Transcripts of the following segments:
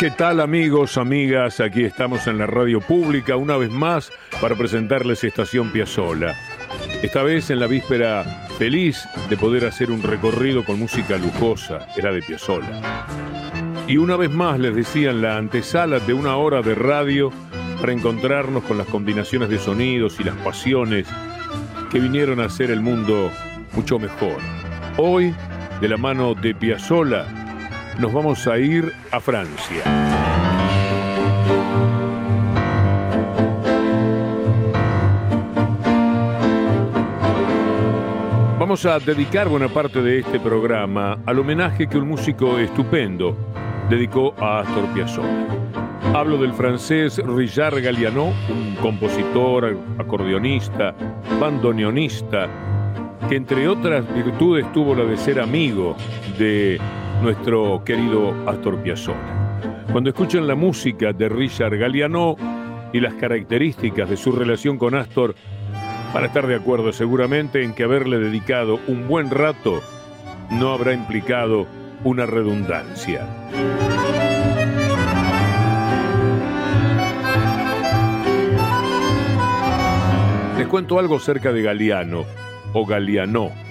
¿Qué tal amigos, amigas? Aquí estamos en la radio pública una vez más para presentarles Estación Piazzola. Esta vez en la víspera feliz de poder hacer un recorrido con música lujosa, era de Piazzola. Y una vez más les decía en la antesala de una hora de radio para encontrarnos con las combinaciones de sonidos y las pasiones que vinieron a hacer el mundo mucho mejor. Hoy, de la mano de Piazzola, nos vamos a ir a Francia. Vamos a dedicar buena parte de este programa al homenaje que un músico estupendo dedicó a Astor Piazzolla. Hablo del francés Richard Galliano, un compositor, acordeonista, bandoneonista, que entre otras virtudes tuvo la de ser amigo de nuestro querido Astor Piazzolla. Cuando escuchan la música de Richard Galliano y las características de su relación con Astor, van a estar de acuerdo seguramente en que haberle dedicado un buen rato no habrá implicado una redundancia. Les cuento algo cerca de Galiano o Galiano.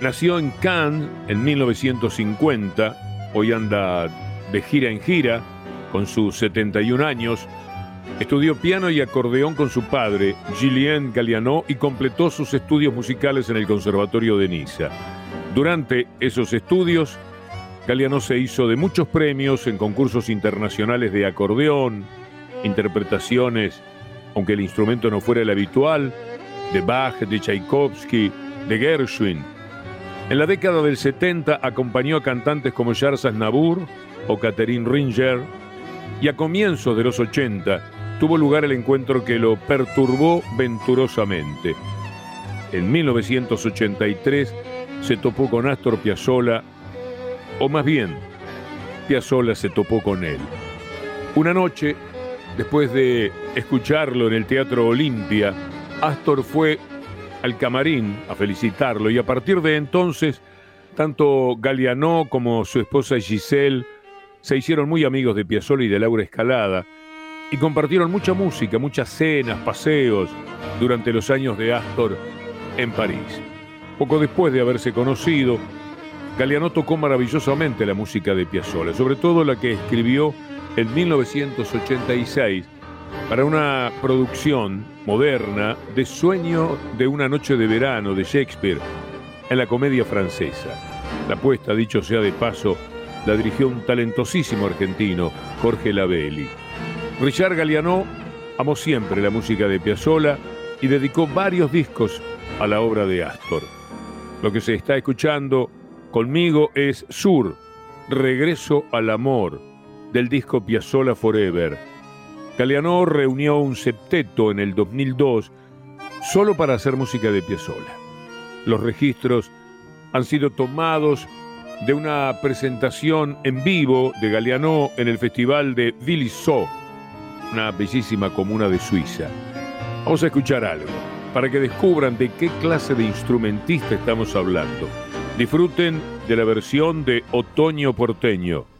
Nació en Cannes en 1950, hoy anda de gira en gira con sus 71 años. Estudió piano y acordeón con su padre, Julien Galliano, y completó sus estudios musicales en el Conservatorio de Niza. Durante esos estudios, Galliano se hizo de muchos premios en concursos internacionales de acordeón, interpretaciones, aunque el instrumento no fuera el habitual, de Bach, de Tchaikovsky, de Gershwin. En la década del 70 acompañó a cantantes como Charles Aznavour o Catherine Ringer, y a comienzos de los 80 tuvo lugar el encuentro que lo perturbó venturosamente. En 1983 se topó con Astor Piazzolla, o más bien, Piazzolla se topó con él. Una noche, después de escucharlo en el Teatro Olimpia, Astor fue al camarín a felicitarlo y a partir de entonces, tanto Galliano como su esposa Giselle se hicieron muy amigos de Piazzolla y de Laura Escalada y compartieron mucha música, muchas cenas, paseos durante los años de Astor en París. Poco después de haberse conocido, Galliano tocó maravillosamente la música de Piazzolla, sobre todo la que escribió en 1986 para una producción moderna de Sueño de una noche de verano de Shakespeare en la comedia francesa. La puesta, dicho sea de paso, la dirigió un talentosísimo argentino, Jorge Labelli. Richard Galliano amó siempre la música de Piazzolla y dedicó varios discos a la obra de Astor. Lo que se está escuchando conmigo es Sur, Regreso al Amor, del disco Piazzolla Forever. Galliano reunió un septeto en el 2002 solo para hacer música de Piazzolla. Los registros han sido tomados de una presentación en vivo de Galliano en el festival de Villisot, una bellísima comuna de Suiza. Vamos a escuchar algo para que descubran de qué clase de instrumentista estamos hablando. Disfruten de la versión de Otoño Porteño.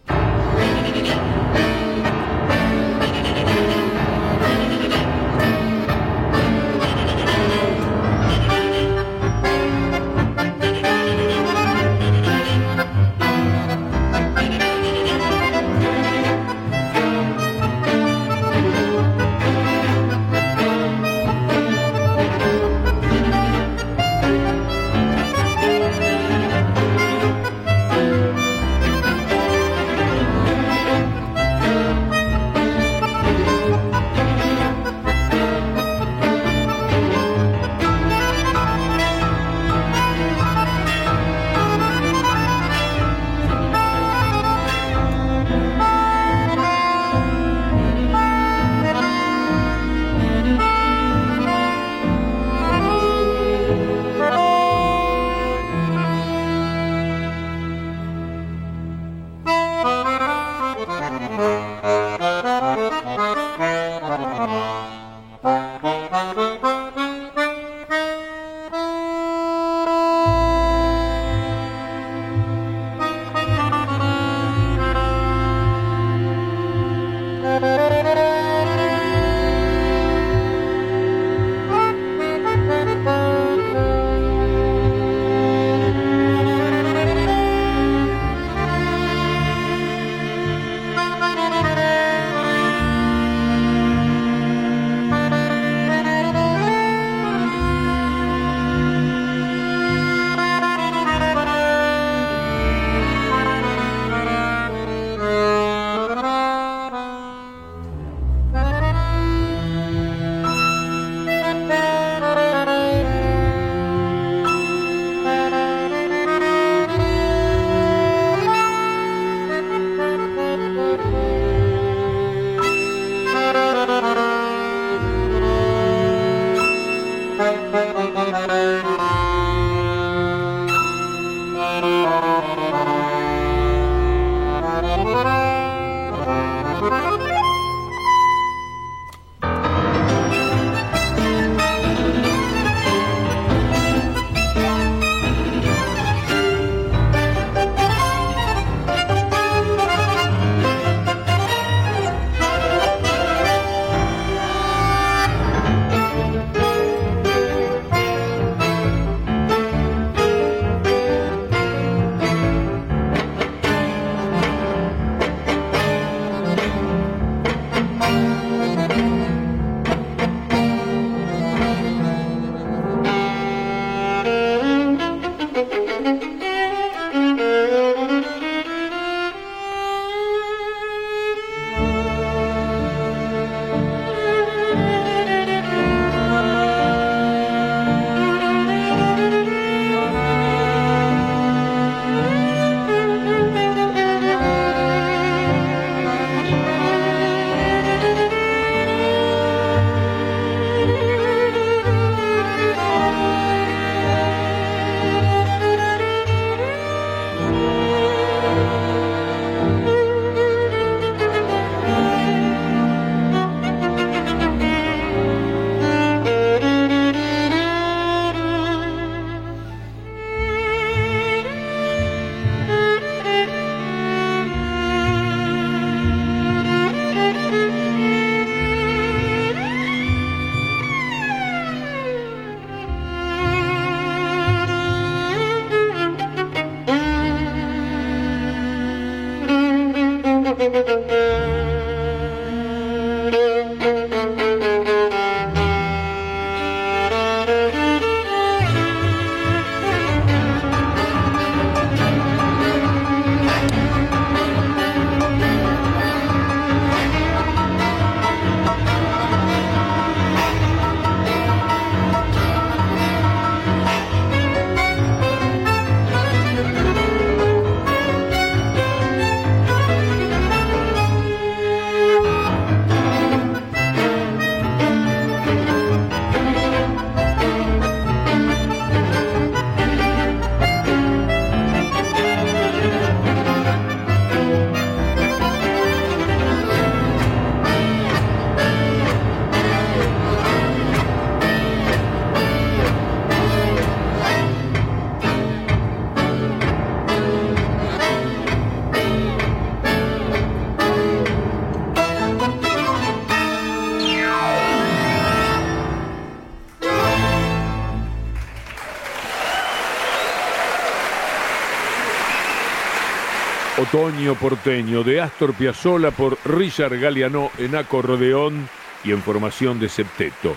Porteño de Astor Piazzolla por Richard Galliano en acordeón y en formación de septeto.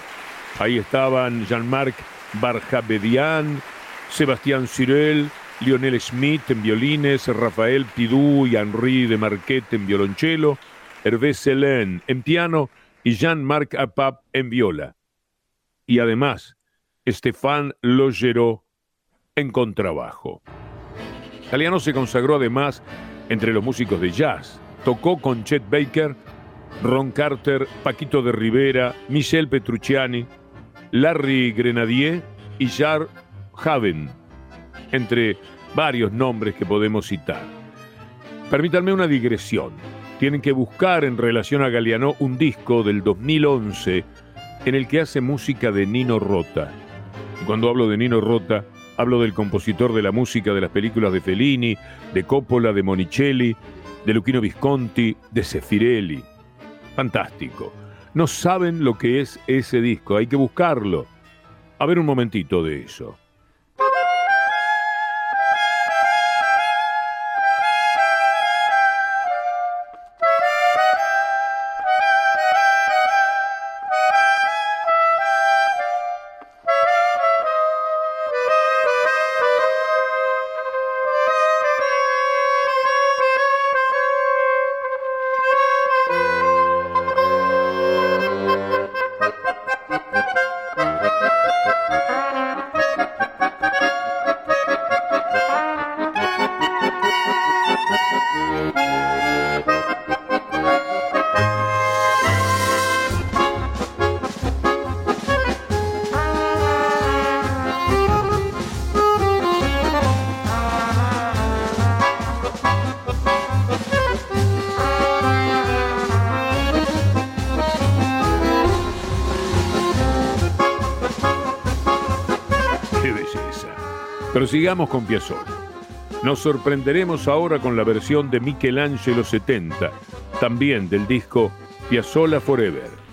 Ahí estaban Jean-Marc Barjabedian, Sebastián Cirel, Lionel Smith en violines, Rafael Pidou y Henri de Marquette en violonchelo, Hervé Selén en piano y Jean-Marc Apap en viola. Y además, Stéphane Logerot en contrabajo. Galeano se consagró además entre los músicos de jazz. Tocó con Chet Baker, Ron Carter, Paquito de Rivera, Michel Petrucciani, Larry Grenadier y Jar Haven, entre varios nombres que podemos citar. Permítanme una digresión. Tienen que buscar en relación a Galeano un disco del 2011 en el que hace música de Nino Rota. Y cuando hablo de Nino Rota, Hablo del compositor de la música de las películas de Fellini, de Coppola, de Monicelli, de Luchino Visconti, de Sefirelli. Fantástico. No saben lo que es ese disco, hay que buscarlo. A ver un momentito de eso. Sigamos con Piazzolla. Nos sorprenderemos ahora con la versión de Michelangelo 70, también del disco Piazzolla Forever.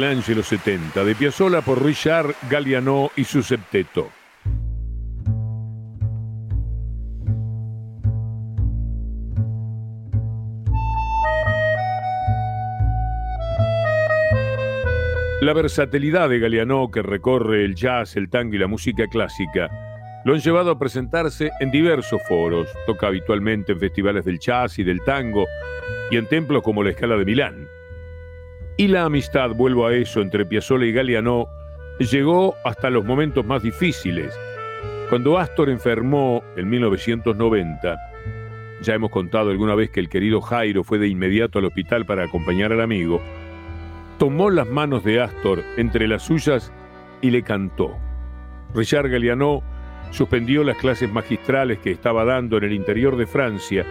Michelangelo 70, de Piazzolla por Richard Galliano y su septeto. La versatilidad de Galliano que recorre el jazz, el tango y la música clásica lo han llevado a presentarse en diversos foros. Toca habitualmente en festivales del jazz y del tango y en templos como la Escala de Milán. Y la amistad, vuelvo a eso, entre Piazzolla y Galiano, llegó hasta los momentos más difíciles. Cuando Astor enfermó en 1990, ya hemos contado alguna vez que el querido Jairo fue de inmediato al hospital para acompañar al amigo, tomó las manos de Astor entre las suyas y le cantó. Richard Galliano suspendió las clases magistrales que estaba dando en el interior de Francia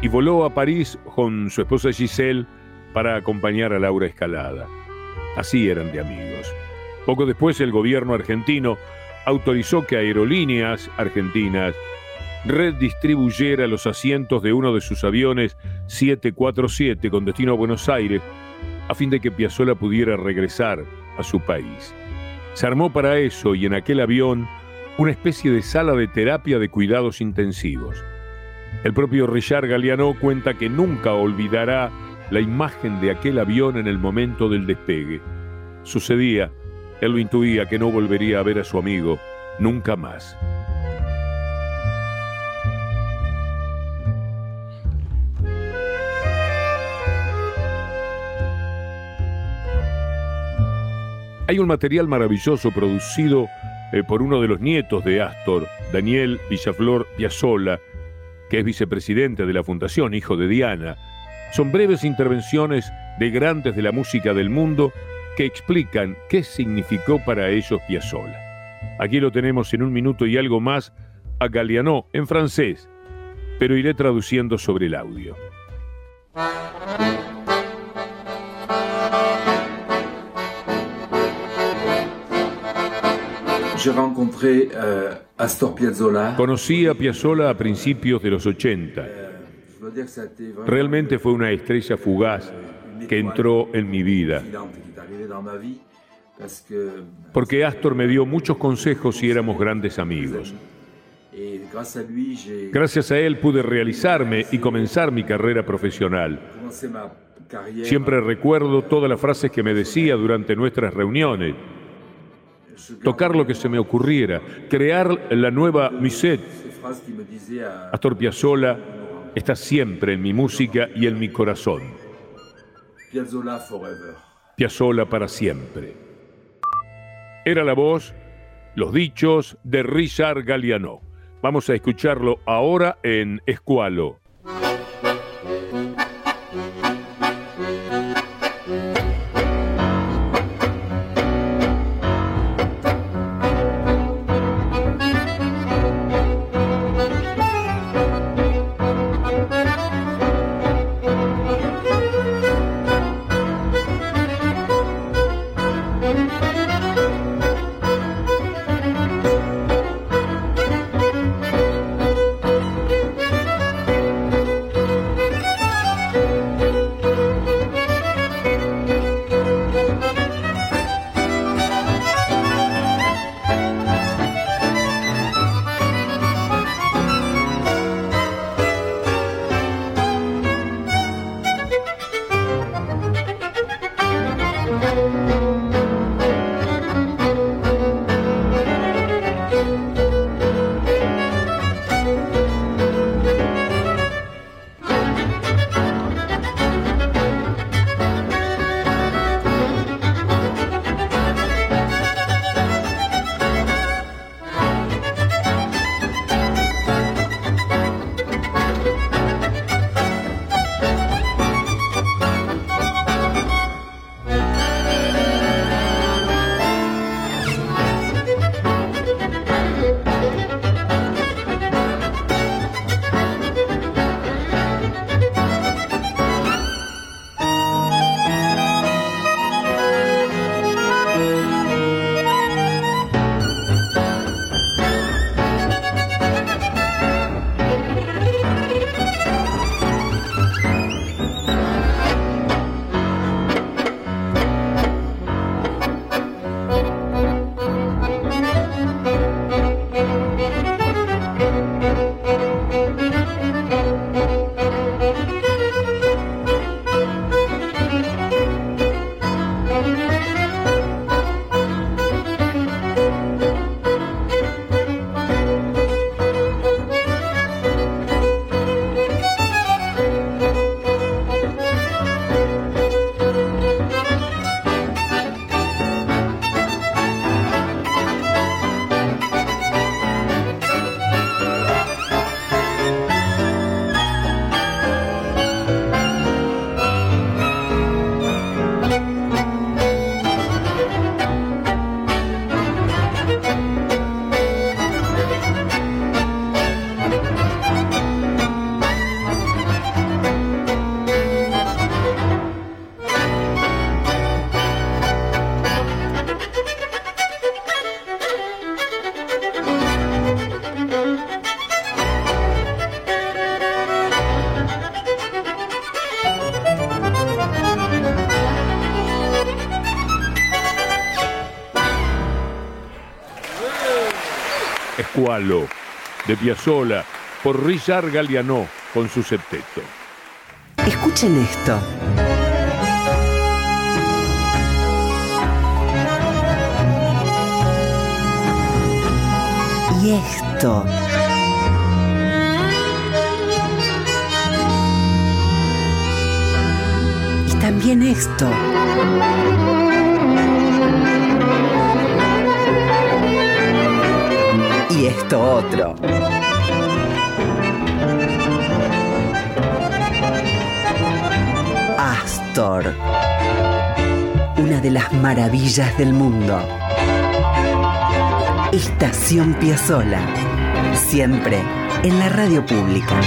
y voló a París con su esposa Giselle para acompañar a Laura Escalada. Así eran de amigos. Poco después el gobierno argentino autorizó que aerolíneas argentinas redistribuyera los asientos de uno de sus aviones 747 con destino a Buenos Aires a fin de que Piazzolla pudiera regresar a su país. Se armó para eso y en aquel avión una especie de sala de terapia de cuidados intensivos. El propio Richard Galliano cuenta que nunca olvidará la imagen de aquel avión en el momento del despegue. Sucedía, él lo intuía que no volvería a ver a su amigo nunca más. Hay un material maravilloso producido eh, por uno de los nietos de Astor, Daniel Villaflor Piazzolla, que es vicepresidente de la Fundación Hijo de Diana. Son breves intervenciones de grandes de la música del mundo que explican qué significó para ellos Piazzolla. Aquí lo tenemos en un minuto y algo más a Galliano en francés, pero iré traduciendo sobre el audio. Euh, Conocí a Piazzolla a principios de los 80. Realmente fue una estrella fugaz que entró en mi vida. Porque Astor me dio muchos consejos y éramos grandes amigos. Gracias a él pude realizarme y comenzar mi carrera profesional. Siempre recuerdo todas las frases que me decía durante nuestras reuniones tocar lo que se me ocurriera, crear la nueva Musette. Astor Piazzolla está siempre en mi música y en mi corazón. Piazzolla para siempre. Era la voz, los dichos de Richard Galliano. Vamos a escucharlo ahora en Escualo. De Piazzolla por Richard Galliano con su septeto. Escuchen esto. Y esto. Y también esto. Y esto otro. Astor. Una de las maravillas del mundo. Estación Piazzola. Siempre en la radio pública.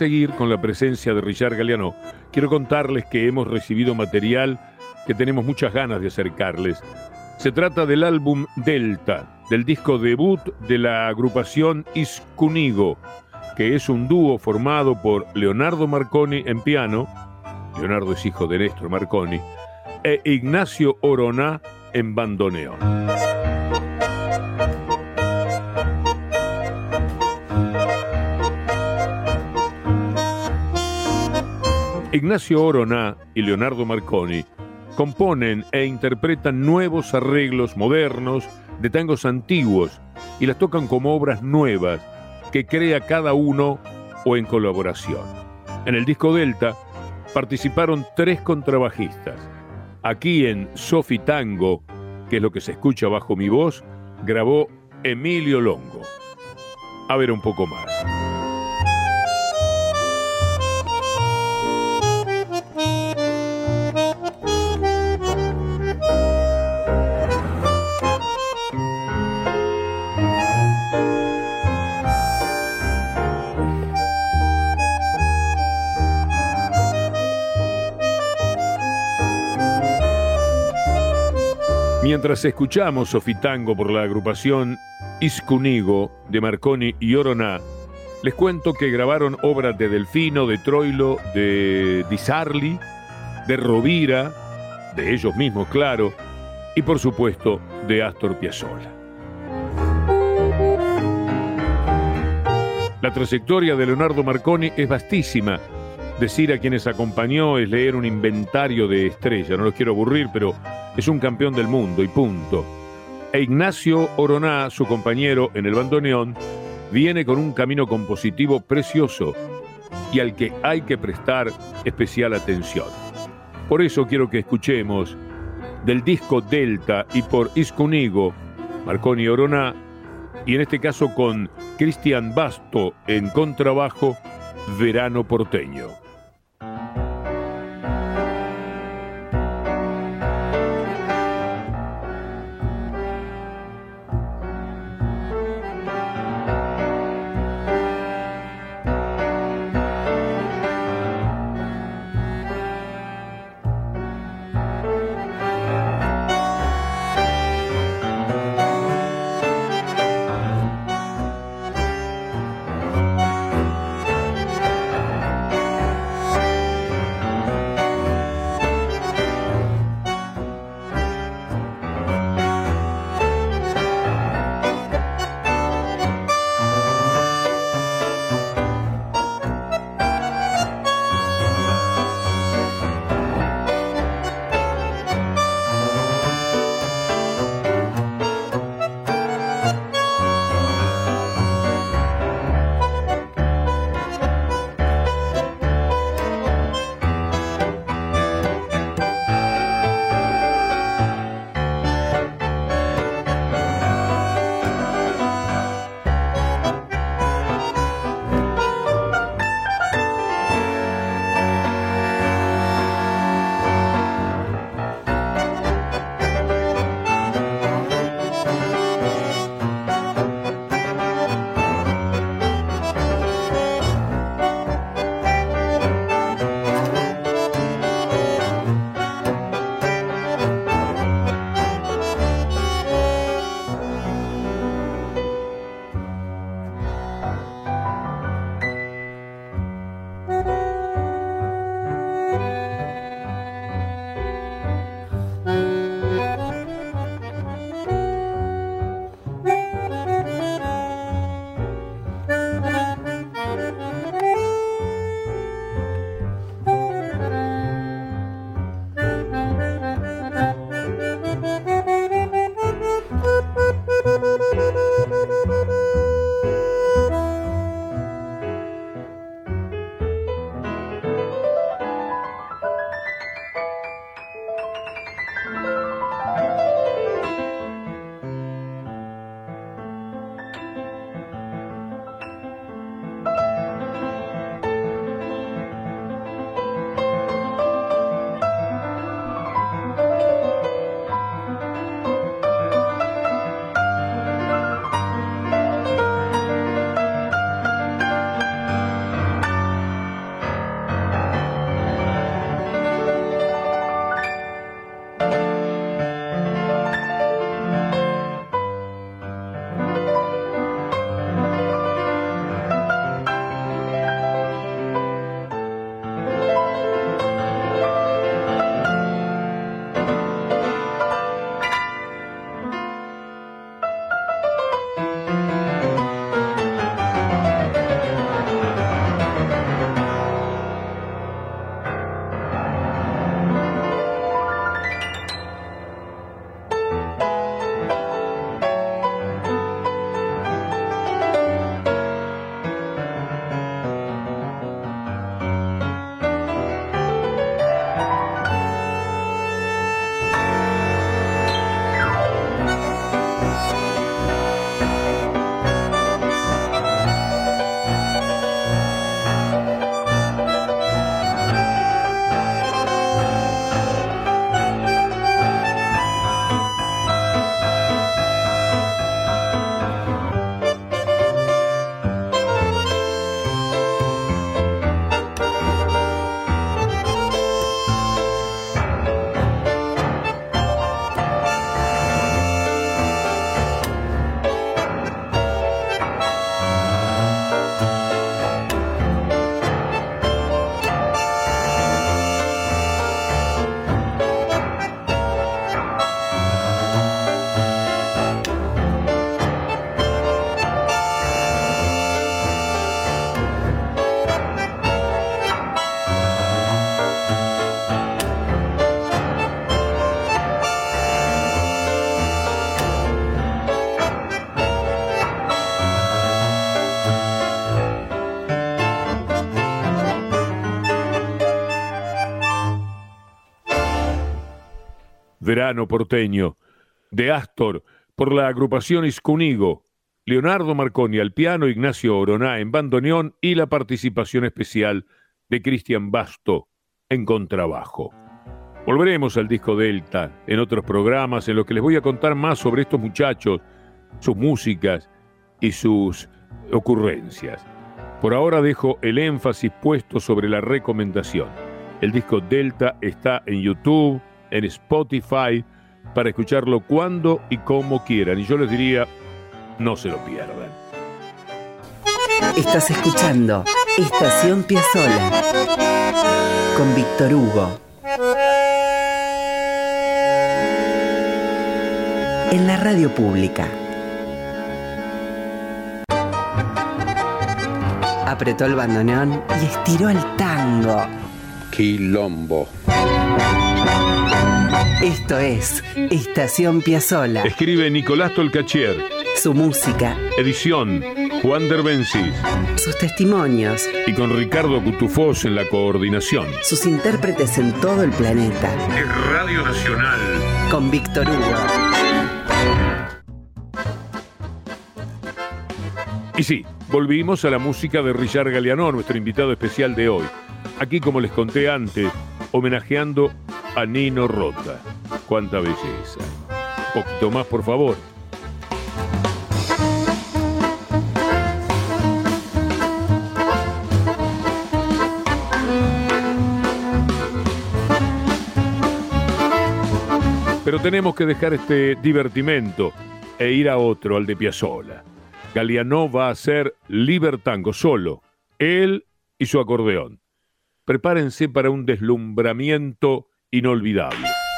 Seguir con la presencia de Richard Galeano, quiero contarles que hemos recibido material que tenemos muchas ganas de acercarles. Se trata del álbum Delta, del disco debut de la agrupación Iscunigo, que es un dúo formado por Leonardo Marconi en piano, Leonardo es hijo de Néstor Marconi, e Ignacio Oroná en bandoneón. Ignacio Oroná y Leonardo Marconi componen e interpretan nuevos arreglos modernos de tangos antiguos y las tocan como obras nuevas que crea cada uno o en colaboración. En el disco Delta participaron tres contrabajistas. Aquí en Sofi Tango, que es lo que se escucha bajo mi voz, grabó Emilio Longo. A ver un poco más. Mientras escuchamos Sofitango por la agrupación Iscunigo de Marconi y Oroná, les cuento que grabaron obras de Delfino, de Troilo, de Di Sarli, de Rovira, de ellos mismos, claro, y por supuesto de Astor Piazzolla. La trayectoria de Leonardo Marconi es vastísima. Decir a quienes acompañó es leer un inventario de estrellas. No los quiero aburrir, pero es un campeón del mundo y punto. E Ignacio Oroná, su compañero en el bandoneón, viene con un camino compositivo precioso y al que hay que prestar especial atención. Por eso quiero que escuchemos del disco Delta y por Iscunigo, Marconi Oroná, y en este caso con Cristian Basto en contrabajo, Verano Porteño. Verano porteño, de Astor por la agrupación Iscunigo, Leonardo Marconi al piano, Ignacio Oroná en bandoneón y la participación especial de Cristian Basto en contrabajo. Volveremos al disco Delta en otros programas en los que les voy a contar más sobre estos muchachos, sus músicas y sus ocurrencias. Por ahora dejo el énfasis puesto sobre la recomendación. El disco Delta está en YouTube, en Spotify, para escucharlo cuando y como quieran. Y yo les diría, no se lo pierdan. Estás escuchando Estación Piazzola con Víctor Hugo. En la radio pública. Apretó el bandoneón y estiró el tango. Quilombo. Esto es Estación Piazzola. Escribe Nicolás Tolcachier. Su música, Edición Juan Derbencis. sus testimonios, Y con Ricardo Cutufós en la coordinación. sus intérpretes en todo el planeta. Es Radio Nacional. Con Víctor Hugo. Y sí, volvimos a la música de Richard Galeano, nuestro invitado especial de hoy. Aquí, como les conté antes, homenajeando a Nino Rota. Cuánta belleza. Un poquito más, por favor. Pero tenemos que dejar este divertimento e ir a otro, al de Piazzolla. Galeano va a hacer Libertango solo, él y su acordeón. Prepárense para un deslumbramiento inolvidable.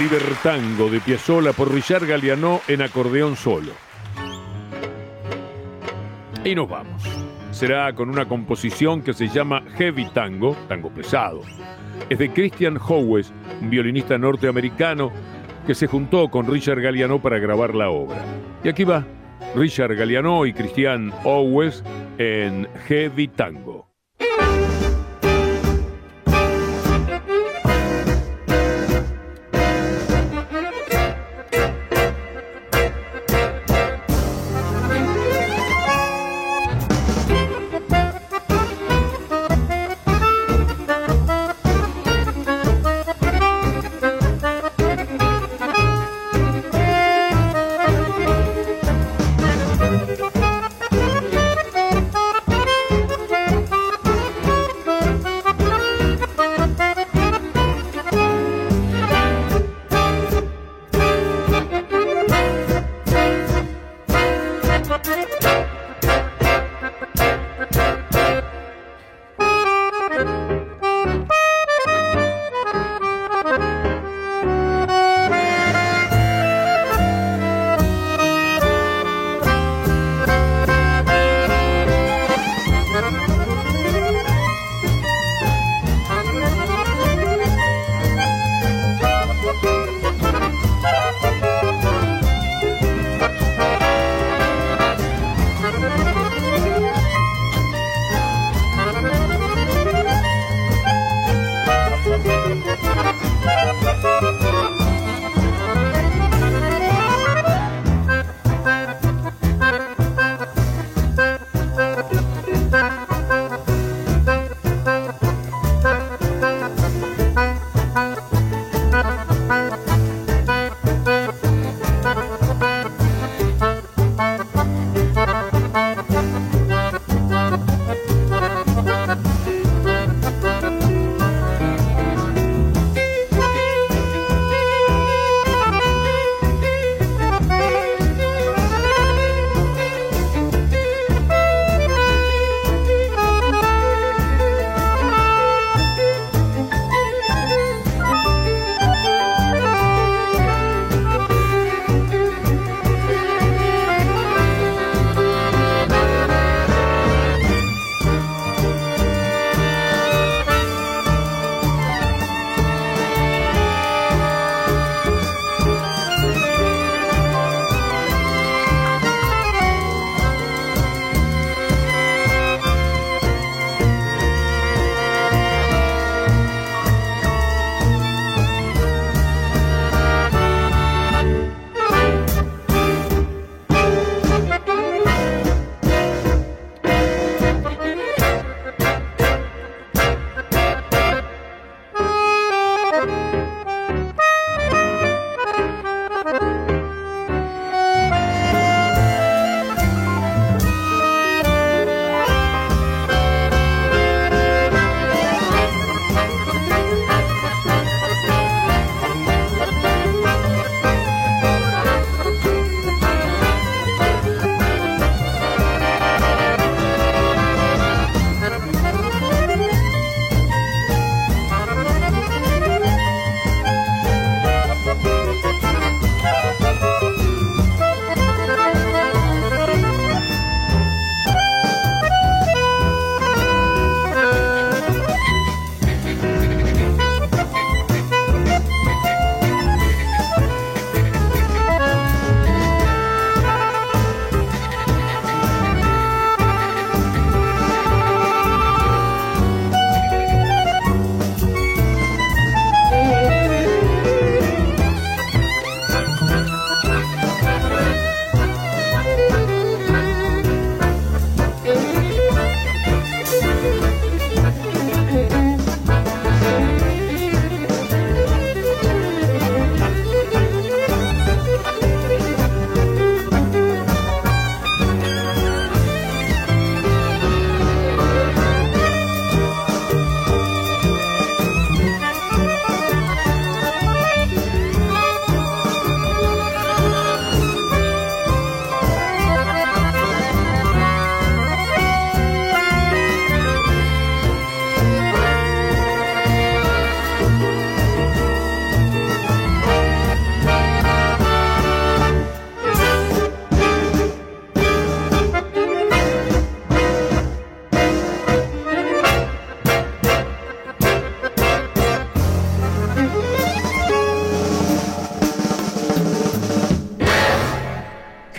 Libertango de Piazzolla por Richard Galliano en acordeón solo. Y nos vamos. Será con una composición que se llama Heavy Tango, tango pesado. Es de Christian Howes, un violinista norteamericano que se juntó con Richard Galliano para grabar la obra. Y aquí va Richard Galliano y Christian Howes en Heavy Tango.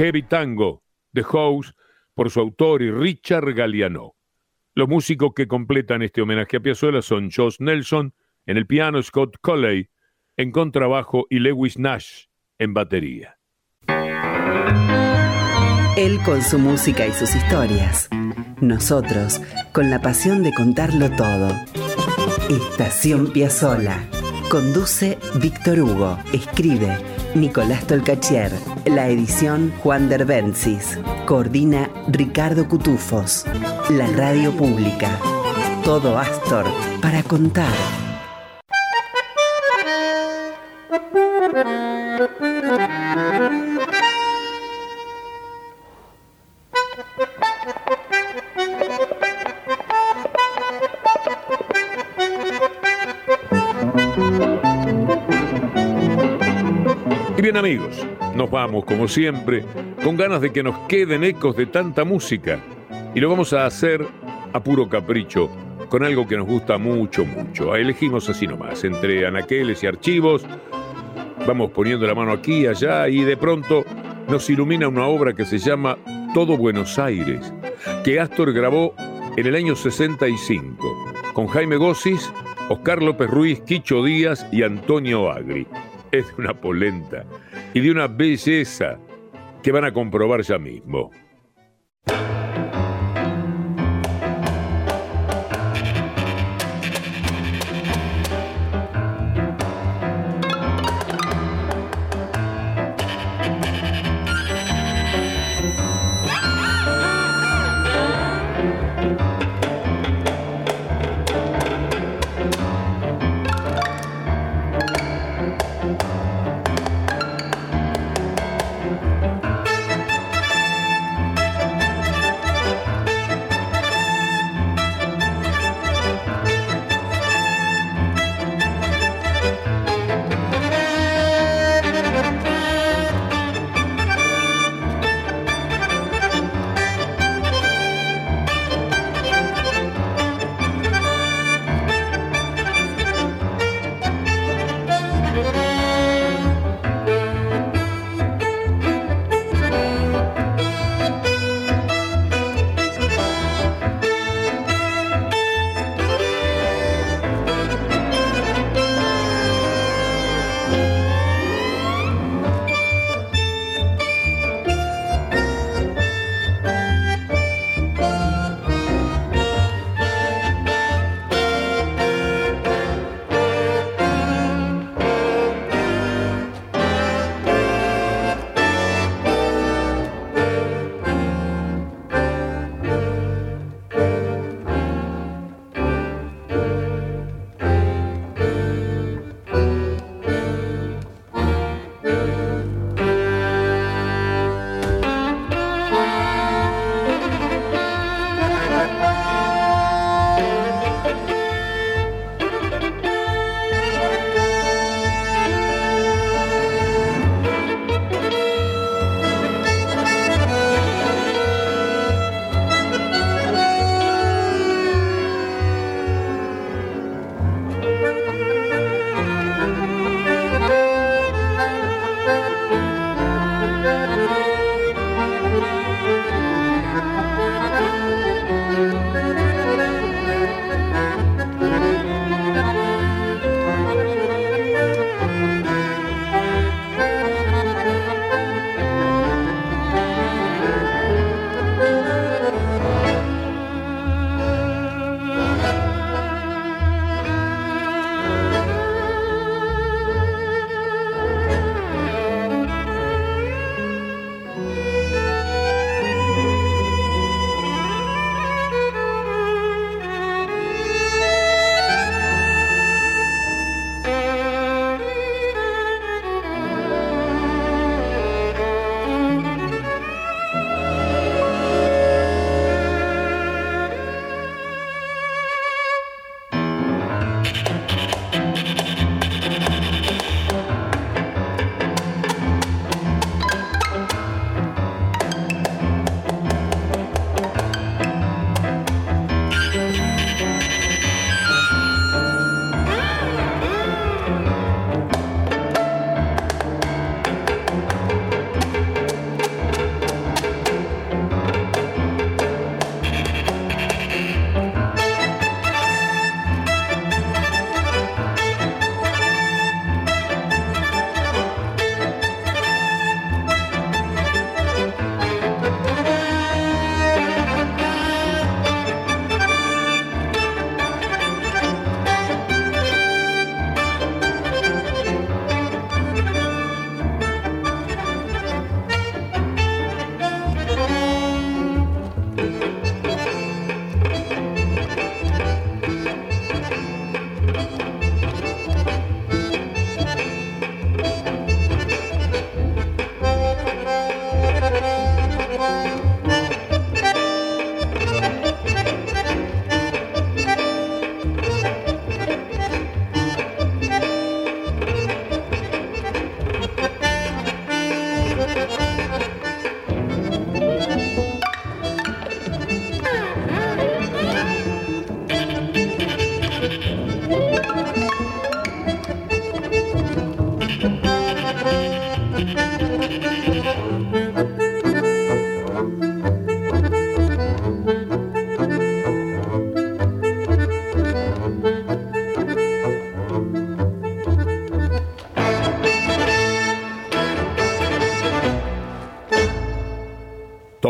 Heavy Tango, The House, por su autor y Richard Galliano. Los músicos que completan este homenaje a Piazzolla son Josh Nelson en el piano, Scott Colley en contrabajo y Lewis Nash en batería. Él con su música y sus historias. Nosotros con la pasión de contarlo todo. Estación Piazzola. Conduce Víctor Hugo. Escribe Nicolás Tolcachier. La edición Juan Derbencis. Coordina Ricardo Cutufos. La radio pública. Todo Astor para contar. Vamos como siempre con ganas de que nos queden ecos de tanta música. Y lo vamos a hacer a puro capricho con algo que nos gusta mucho, mucho. Elegimos así nomás, entre anaqueles y archivos, vamos poniendo la mano aquí allá y de pronto nos ilumina una obra que se llama Todo Buenos Aires, que Astor grabó en el año 65 con Jaime Gossis, Oscar López Ruiz, Quicho Díaz y Antonio Agri. Es una polenta y de una belleza que van a comprobar ya mismo.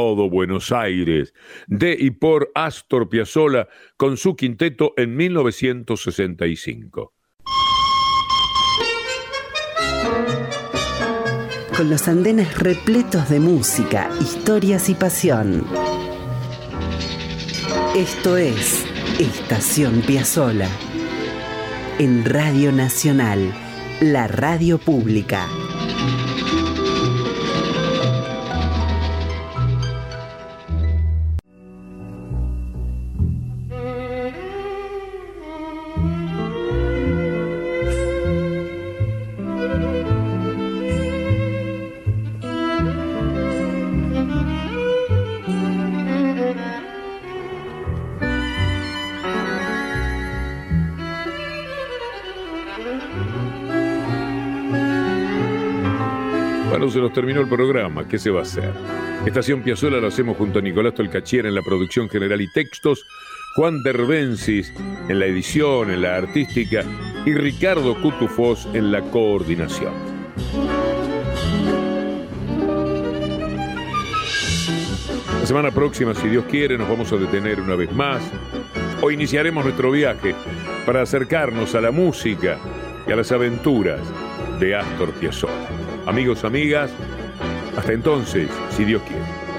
Todo Buenos Aires, de y por Astor Piazzolla con su quinteto en 1965. Con los andenes repletos de música, historias y pasión. Esto es Estación Piazzola en Radio Nacional, la radio pública. Se nos terminó el programa, ¿qué se va a hacer? Estación Piazuela lo hacemos junto a Nicolás Tolcachiera en la producción general y textos, Juan Derbensis en la edición, en la artística y Ricardo Cutufós en la coordinación. La semana próxima, si Dios quiere, nos vamos a detener una vez más. Hoy iniciaremos nuestro viaje para acercarnos a la música y a las aventuras de Astor Piazzolla. Amigos, amigas, hasta entonces, si Dios quiere.